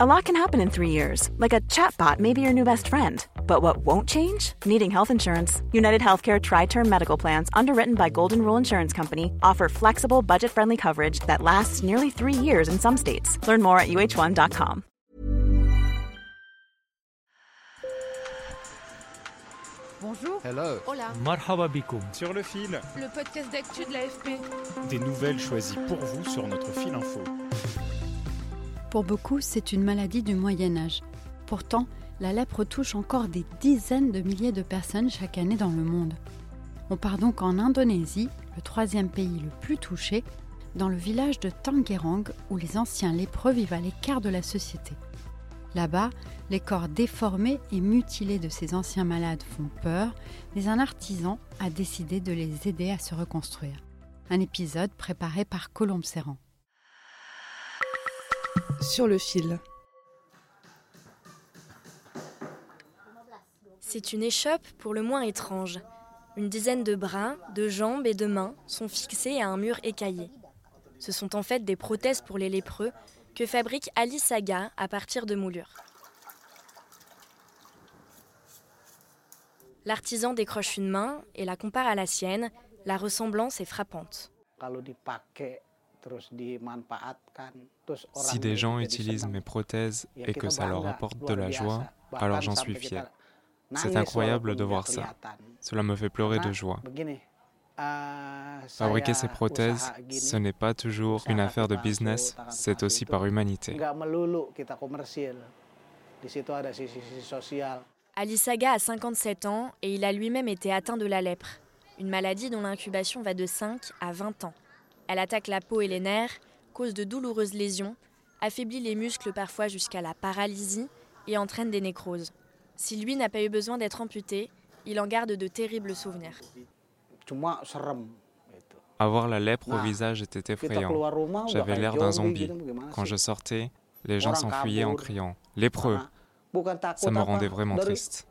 A lot can happen in three years, like a chatbot may be your new best friend. But what won't change? Needing health insurance. United Healthcare Tri Term Medical Plans, underwritten by Golden Rule Insurance Company, offer flexible, budget friendly coverage that lasts nearly three years in some states. Learn more at uh1.com. Bonjour. Hello. Hola. Marhaba bikoum. Sur le fil, Le podcast d'actu de l'AFP. des nouvelles choisies pour vous sur notre fil info. Pour beaucoup, c'est une maladie du Moyen Âge. Pourtant, la lèpre touche encore des dizaines de milliers de personnes chaque année dans le monde. On part donc en Indonésie, le troisième pays le plus touché, dans le village de Tangerang où les anciens lépreux vivent à l'écart de la société. Là-bas, les corps déformés et mutilés de ces anciens malades font peur, mais un artisan a décidé de les aider à se reconstruire. Un épisode préparé par Colombe Serrand. Sur le fil. C'est une échoppe pour le moins étrange. Une dizaine de bras, de jambes et de mains sont fixés à un mur écaillé. Ce sont en fait des prothèses pour les lépreux que fabrique Ali Saga à partir de moulures. L'artisan décroche une main et la compare à la sienne. La ressemblance est frappante. Si des gens utilisent mes prothèses et que ça leur apporte de la joie, alors j'en suis fier. C'est incroyable de voir ça. Cela me fait pleurer de joie. Fabriquer ces prothèses, ce n'est pas toujours une affaire de business, c'est aussi par humanité. Ali Saga a 57 ans et il a lui-même été atteint de la lèpre, une maladie dont l'incubation va de 5 à 20 ans. Elle attaque la peau et les nerfs, cause de douloureuses lésions, affaiblit les muscles parfois jusqu'à la paralysie et entraîne des nécroses. Si lui n'a pas eu besoin d'être amputé, il en garde de terribles souvenirs. Avoir la lèpre au visage était effrayant. J'avais l'air d'un zombie. Quand je sortais, les gens s'enfuyaient en criant ⁇ Lépreux !⁇ Ça me rendait vraiment triste.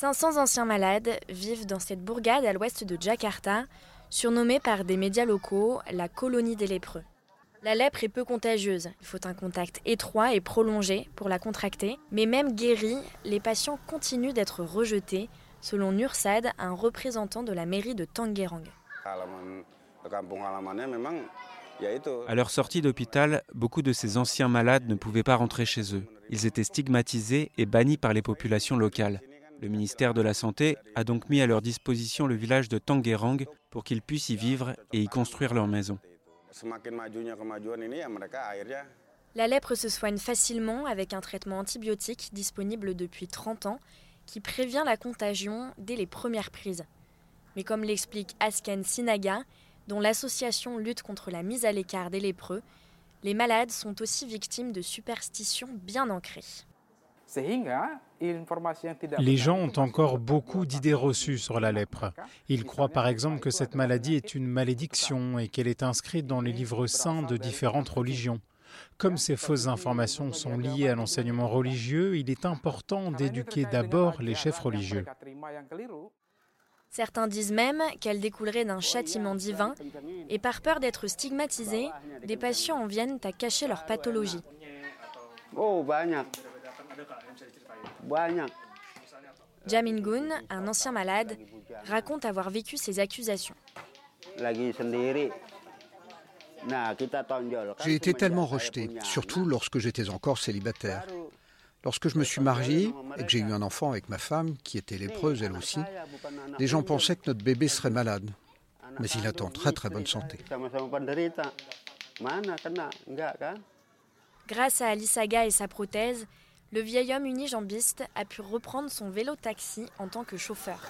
500 anciens malades vivent dans cette bourgade à l'ouest de Jakarta, surnommée par des médias locaux la colonie des lépreux. La lèpre est peu contagieuse, il faut un contact étroit et prolongé pour la contracter, mais même guéris, les patients continuent d'être rejetés, selon Nursad, un représentant de la mairie de Tangerang. À leur sortie d'hôpital, beaucoup de ces anciens malades ne pouvaient pas rentrer chez eux. Ils étaient stigmatisés et bannis par les populations locales. Le ministère de la Santé a donc mis à leur disposition le village de Tangerang pour qu'ils puissent y vivre et y construire leur maison. La lèpre se soigne facilement avec un traitement antibiotique disponible depuis 30 ans qui prévient la contagion dès les premières prises. Mais comme l'explique Asken Sinaga, dont l'association lutte contre la mise à l'écart des lépreux, les malades sont aussi victimes de superstitions bien ancrées. Les gens ont encore beaucoup d'idées reçues sur la lèpre. Ils croient par exemple que cette maladie est une malédiction et qu'elle est inscrite dans les livres saints de différentes religions. Comme ces fausses informations sont liées à l'enseignement religieux, il est important d'éduquer d'abord les chefs religieux. Certains disent même qu'elle découlerait d'un châtiment divin, et par peur d'être stigmatisés, des patients en viennent à cacher leur pathologie. Jamin un ancien malade, raconte avoir vécu ces accusations. J'ai été tellement rejeté, surtout lorsque j'étais encore célibataire. Lorsque je me suis marié et que j'ai eu un enfant avec ma femme, qui était lépreuse elle aussi, les gens pensaient que notre bébé serait malade. Mais il est en très très bonne santé. Grâce à Alisaga et sa prothèse, le vieil homme unijambiste a pu reprendre son vélo-taxi en tant que chauffeur.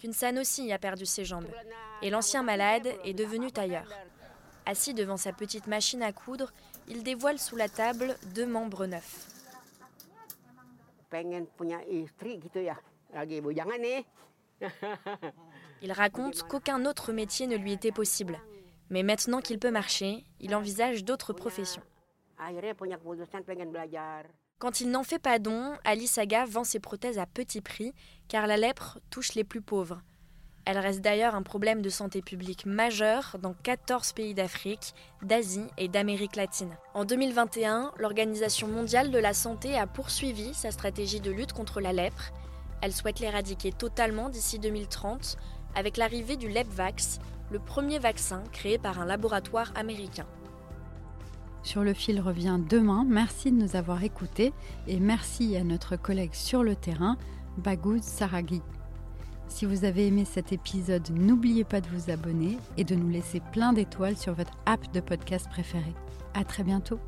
Kunsan aussi a perdu ses jambes, et l'ancien malade est devenu tailleur. Assis devant sa petite machine à coudre, il dévoile sous la table deux membres neufs. Il raconte qu'aucun autre métier ne lui était possible. Mais maintenant qu'il peut marcher, il envisage d'autres professions. Quand il n'en fait pas don, Ali Saga vend ses prothèses à petit prix, car la lèpre touche les plus pauvres. Elle reste d'ailleurs un problème de santé publique majeur dans 14 pays d'Afrique, d'Asie et d'Amérique latine. En 2021, l'Organisation mondiale de la santé a poursuivi sa stratégie de lutte contre la lèpre. Elle souhaite l'éradiquer totalement d'ici 2030 avec l'arrivée du LepVax, le premier vaccin créé par un laboratoire américain. Sur le fil revient demain. Merci de nous avoir écoutés et merci à notre collègue sur le terrain, Bagouz Saraghi. Si vous avez aimé cet épisode, n'oubliez pas de vous abonner et de nous laisser plein d'étoiles sur votre app de podcast préféré. À très bientôt.